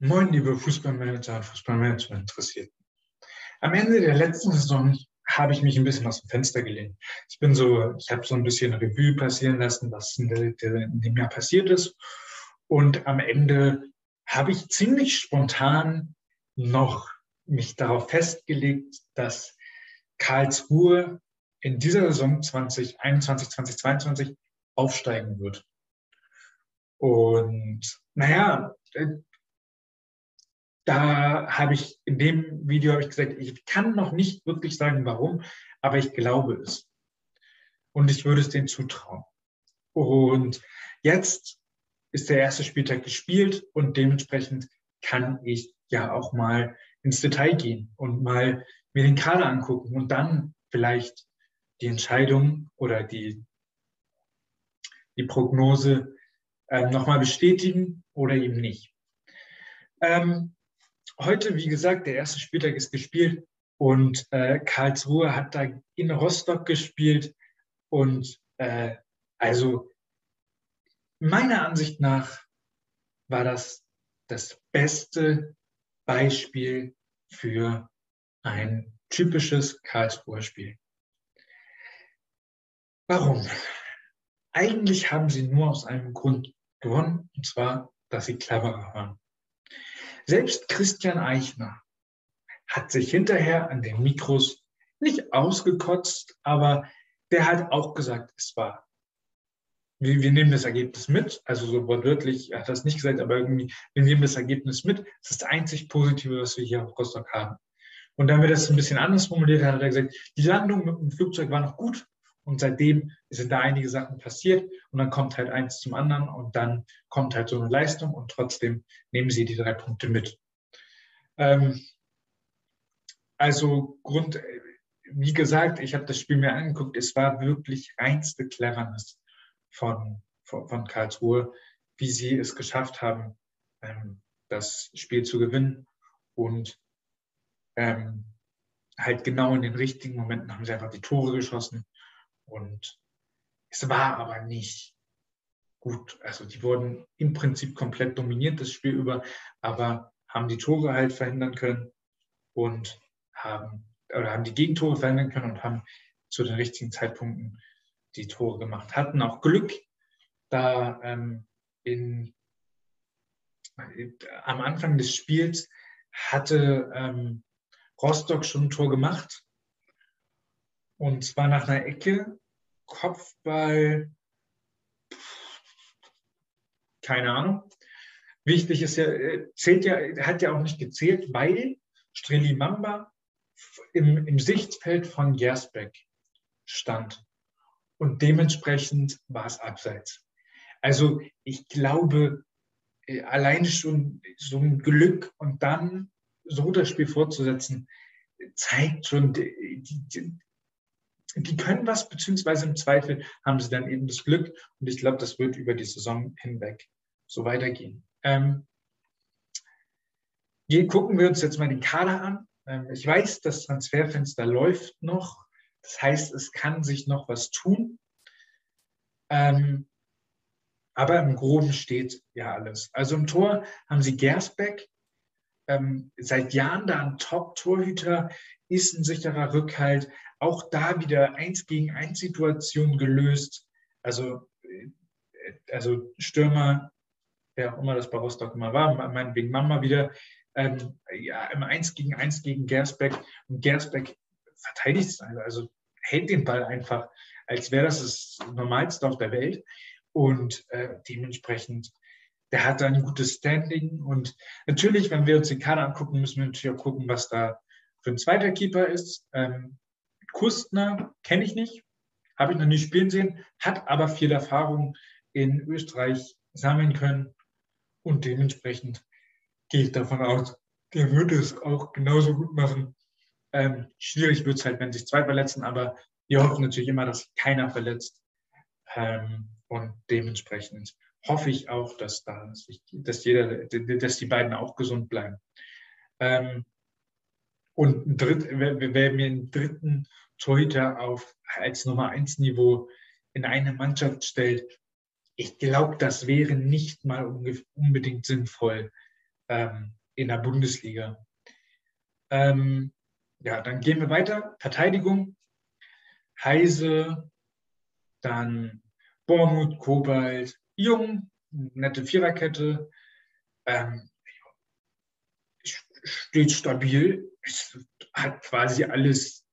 Moin, liebe Fußballmanager und Fußballmanagement Interessierten. Am Ende der letzten Saison habe ich mich ein bisschen aus dem Fenster gelehnt. Ich bin so, ich habe so ein bisschen Revue passieren lassen, was in, dem Jahr passiert ist. Und am Ende habe ich ziemlich spontan noch mich darauf festgelegt, dass Karlsruhe in dieser Saison 2021, 2022 aufsteigen wird. Und naja, da habe ich in dem Video habe ich gesagt, ich kann noch nicht wirklich sagen, warum, aber ich glaube es. Und ich würde es denen zutrauen. Und jetzt ist der erste Spieltag gespielt und dementsprechend kann ich ja auch mal ins Detail gehen und mal mir den Kader angucken und dann vielleicht die Entscheidung oder die, die Prognose ähm, nochmal bestätigen oder eben nicht. Ähm, heute, wie gesagt, der erste Spieltag ist gespielt und äh, Karlsruhe hat da in Rostock gespielt und äh, also meiner Ansicht nach war das das beste Beispiel für ein typisches Karlsruher Spiel. Warum? Eigentlich haben sie nur aus einem Grund gewonnen, und zwar, dass sie cleverer waren. Selbst Christian Eichner hat sich hinterher an den Mikros nicht ausgekotzt, aber der hat auch gesagt, es war. Wir, wir nehmen das Ergebnis mit, also so wortwörtlich, er hat das nicht gesagt, aber irgendwie, wir nehmen das Ergebnis mit. Das ist das einzig Positive, was wir hier auf Rostock haben. Und dann wird das ein bisschen anders formuliert, hat er gesagt, die Landung mit dem Flugzeug war noch gut, und seitdem sind da einige Sachen passiert. Und dann kommt halt eins zum anderen und dann kommt halt so eine Leistung und trotzdem nehmen sie die drei Punkte mit. Ähm, also Grund, wie gesagt, ich habe das Spiel mir angeguckt, es war wirklich reinste Cleverness von, von, von Karlsruhe, wie sie es geschafft haben, ähm, das Spiel zu gewinnen und ähm, halt genau in den richtigen Momenten haben sie einfach die Tore geschossen und es war aber nicht gut. Also die wurden im Prinzip komplett dominiert das Spiel über, aber haben die Tore halt verhindern können und haben oder haben die Gegentore verhindern können und haben zu den richtigen Zeitpunkten die Tore gemacht. Hatten auch Glück, da ähm, in, äh, am Anfang des Spiels hatte ähm, Rostock schon ein Tor gemacht und zwar nach einer Ecke, Kopfball, keine Ahnung. Wichtig ist ja, äh, zählt ja, hat ja auch nicht gezählt, weil Streli Mamba im, im Sichtfeld von Gersbeck stand. Und dementsprechend war es abseits. Also ich glaube, äh, alleine schon so ein Glück und dann so das Spiel fortzusetzen, zeigt schon die, die, die können was, beziehungsweise im Zweifel haben sie dann eben das Glück. Und ich glaube, das wird über die Saison hinweg so weitergehen. Ähm, hier gucken wir uns jetzt mal den Kader an. Ähm, ich weiß, das Transferfenster läuft noch. Das heißt, es kann sich noch was tun. Ähm, aber im Groben steht ja alles. Also im Tor haben sie Gersbeck, ähm, seit Jahren da ein Top-Torhüter, ist ein sicherer Rückhalt, auch da wieder eins gegen eins Situation gelöst. Also, äh, also Stürmer, wer auch immer das bei Rostock immer war, meinetwegen Mama wieder, ähm, ja, im Eins gegen Eins gegen Gersbeck. Und Gersbeck verteidigt es also, hält den Ball einfach, als wäre das das Normalste auf der Welt. Und äh, dementsprechend, der hat da ein gutes Standing. Und natürlich, wenn wir uns den Kader angucken, müssen wir natürlich auch gucken, was da für ein zweiter Keeper ist. Ähm, Kustner kenne ich nicht, habe ich noch nie spielen sehen, hat aber viel Erfahrung in Österreich sammeln können und dementsprechend gehe ich davon aus, der würde es auch genauso gut machen. Ähm, schwierig wird es halt, wenn sich zwei verletzen, aber wir hoffen natürlich immer, dass keiner verletzt. Ähm, und dementsprechend hoffe ich auch, dass, da, dass, jeder, dass die beiden auch gesund bleiben. Ähm, und ein Dritt, wer, mir einen dritten Torhüter auf als Nummer 1 Niveau in eine Mannschaft stellt, ich glaube, das wäre nicht mal unbedingt sinnvoll, ähm, in der Bundesliga. Ähm, ja, dann gehen wir weiter. Verteidigung. Heise, dann Bormut, Kobalt, Jung, nette Viererkette. Ähm, steht stabil, es hat quasi alles,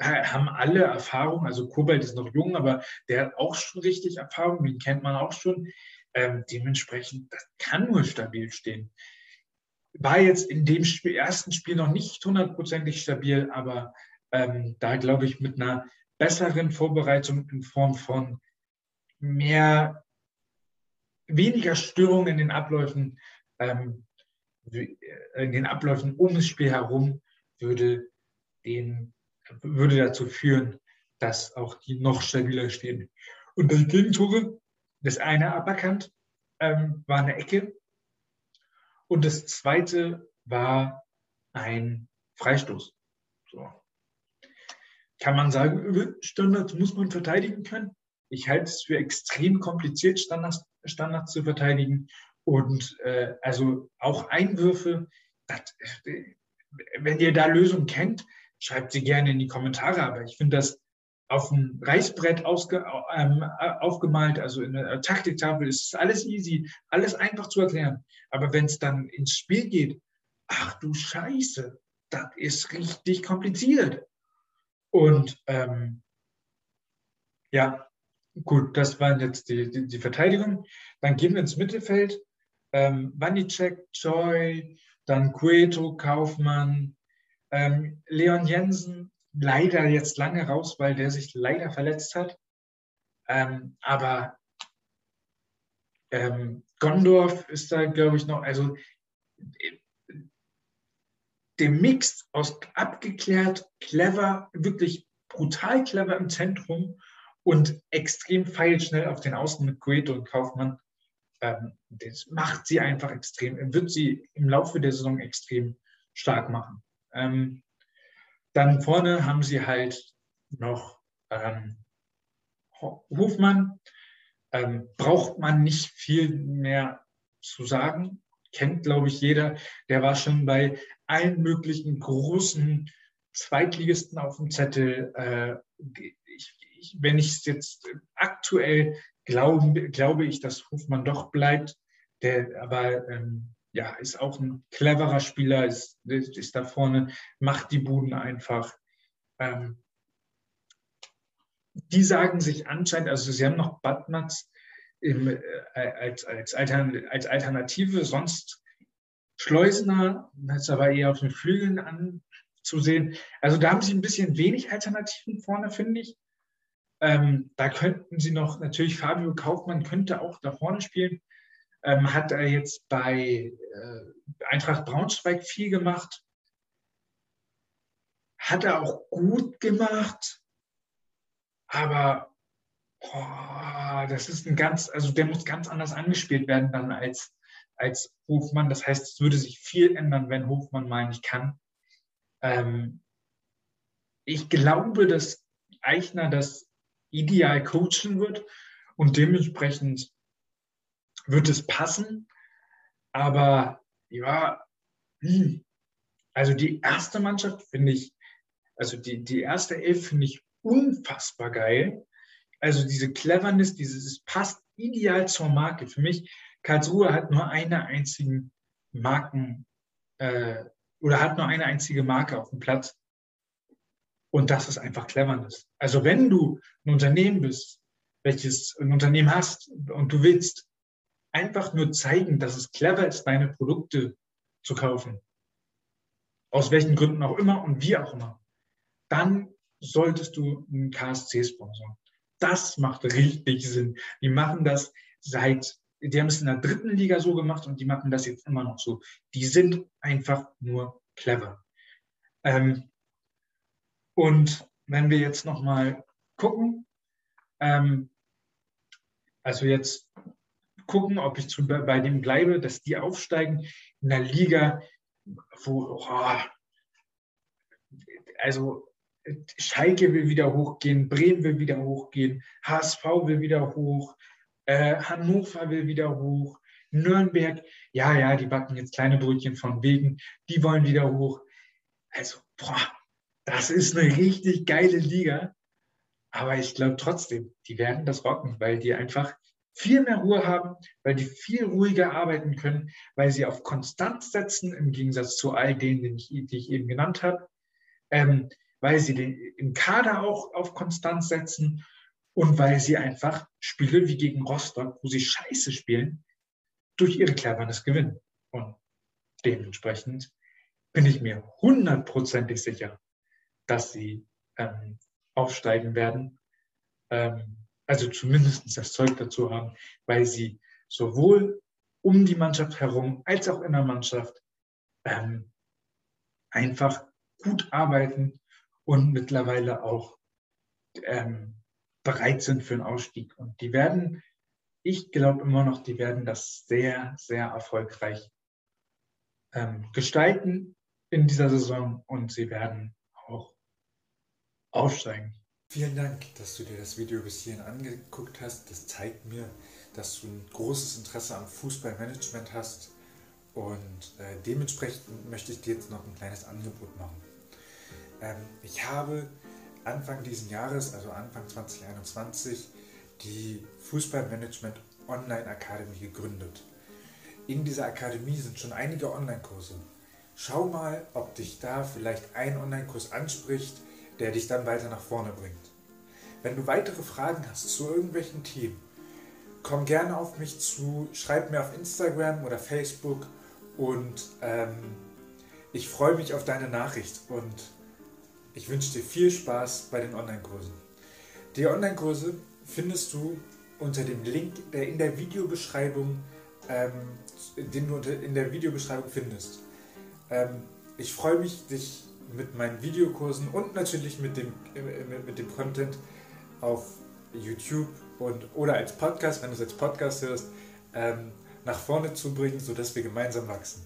haben alle Erfahrung. Also Kobalt ist noch jung, aber der hat auch schon richtig Erfahrung, den kennt man auch schon. Ähm, dementsprechend, das kann nur stabil stehen. War jetzt in dem Spiel, ersten Spiel noch nicht hundertprozentig stabil, aber ähm, da glaube ich mit einer besseren Vorbereitung in Form von mehr, weniger Störungen in den Abläufen, ähm, in den Abläufen um das Spiel herum würde, den, würde dazu führen, dass auch die noch stabiler stehen. Und die Gegentore, das eine aberkannt, ähm, war eine Ecke. Und das zweite war ein Freistoß. So. Kann man sagen, Standards muss man verteidigen können? Ich halte es für extrem kompliziert, Standards, Standards zu verteidigen. Und äh, also auch Einwürfe, das, äh, wenn ihr da Lösungen kennt, schreibt sie gerne in die Kommentare. Aber ich finde das auf dem Reißbrett ausge, ähm, aufgemalt, also in der Taktiktafel, ist alles easy, alles einfach zu erklären. Aber wenn es dann ins Spiel geht, ach du Scheiße, das ist richtig kompliziert. Und ähm, ja, gut, das waren jetzt die, die, die, Verteidigung. Dann gehen wir ins Mittelfeld. Ähm, Wanicek, Choi, dann Cueto, Kaufmann, ähm, Leon Jensen, leider jetzt lange raus, weil der sich leider verletzt hat. Ähm, aber ähm, Gondorf ist da, glaube ich, noch, also der Mix aus abgeklärt, clever, wirklich brutal clever im Zentrum und extrem feilschnell auf den Außen mit Gueto und Kaufmann, das macht sie einfach extrem, wird sie im Laufe der Saison extrem stark machen. Ähm, dann vorne haben sie halt noch ähm, Hofmann. Ähm, braucht man nicht viel mehr zu sagen. Kennt, glaube ich, jeder. Der war schon bei allen möglichen großen Zweitligisten auf dem Zettel. Äh, ich, ich, wenn ich es jetzt aktuell glaube, glaube ich, dass Hofmann doch bleibt. Der aber ähm, ja, ist auch ein cleverer Spieler, ist, ist da vorne, macht die Buden einfach. Ähm, die sagen sich anscheinend, also sie haben noch Badmatz äh, als, als, Altern, als Alternative, sonst Schleusner, das ist aber eher auf den Flügeln anzusehen. Also da haben sie ein bisschen wenig Alternativen vorne, finde ich. Ähm, da könnten sie noch, natürlich Fabio Kaufmann könnte auch da vorne spielen ähm, hat er jetzt bei äh, Eintracht Braunschweig viel gemacht. Hat er auch gut gemacht, aber oh, das ist ein ganz, also der muss ganz anders angespielt werden dann als, als Hofmann. Das heißt, es würde sich viel ändern, wenn Hofmann mal nicht kann. Ähm, ich glaube, dass Eichner das ideal coachen wird und dementsprechend wird es passen. Aber ja, hm. also die erste Mannschaft finde ich, also die, die erste Elf finde ich unfassbar geil. Also diese Cleverness, dieses, es passt ideal zur Marke. Für mich, Karlsruhe hat nur eine einzige Marken äh, oder hat nur eine einzige Marke auf dem Platz. Und das ist einfach Cleverness. Also wenn du ein Unternehmen bist, welches ein Unternehmen hast und du willst einfach nur zeigen, dass es clever ist, deine Produkte zu kaufen, aus welchen Gründen auch immer und wie auch immer, dann solltest du einen KSC sponsern. Das macht richtig Sinn. Die machen das seit, die haben es in der dritten Liga so gemacht und die machen das jetzt immer noch so. Die sind einfach nur clever. Ähm, und wenn wir jetzt nochmal gucken, ähm, also jetzt gucken, ob ich zu, bei dem bleibe, dass die aufsteigen in der Liga, wo, oh, also Schalke will wieder hochgehen, Bremen will wieder hochgehen, HSV will wieder hoch, äh, Hannover will wieder hoch, Nürnberg, ja, ja, die backen jetzt kleine Brötchen von wegen, die wollen wieder hoch. Also, boah, das ist eine richtig geile Liga. Aber ich glaube trotzdem, die werden das rocken, weil die einfach viel mehr Ruhe haben, weil die viel ruhiger arbeiten können, weil sie auf Konstanz setzen, im Gegensatz zu all denen, die ich, eben genannt habe, ähm, weil sie den, im Kader auch auf Konstanz setzen und weil sie einfach Spiele wie gegen Rostock, wo sie scheiße spielen, durch ihre Cleverness gewinnen. Und dementsprechend bin ich mir hundertprozentig sicher, dass sie ähm, aufsteigen werden. Ähm, also zumindest das Zeug dazu haben, weil sie sowohl um die Mannschaft herum als auch in der Mannschaft ähm, einfach gut arbeiten und mittlerweile auch ähm, bereit sind für einen Ausstieg. Und die werden, ich glaube immer noch, die werden das sehr, sehr erfolgreich ähm, gestalten in dieser Saison und sie werden aufsteigen. Vielen Dank, dass du dir das Video bis hierhin angeguckt hast. Das zeigt mir, dass du ein großes Interesse am Fußballmanagement hast und äh, dementsprechend möchte ich dir jetzt noch ein kleines Angebot machen. Ähm, ich habe Anfang dieses Jahres, also Anfang 2021, die Fußballmanagement Online Akademie gegründet. In dieser Akademie sind schon einige Online-Kurse. Schau mal, ob dich da vielleicht ein Online-Kurs anspricht, der dich dann weiter nach vorne bringt. Wenn du weitere Fragen hast zu irgendwelchen Themen, komm gerne auf mich zu, schreib mir auf Instagram oder Facebook und ähm, ich freue mich auf deine Nachricht und ich wünsche dir viel Spaß bei den Online-Kursen. Die Online-Kurse findest du unter dem Link, der in der Videobeschreibung, ähm, den du in der Videobeschreibung findest. Ähm, ich freue mich, dich mit meinen Videokursen und natürlich mit dem, mit, mit dem Content auf YouTube und oder als Podcast, wenn du es als Podcast hörst, ähm, nach vorne zu bringen, sodass wir gemeinsam wachsen.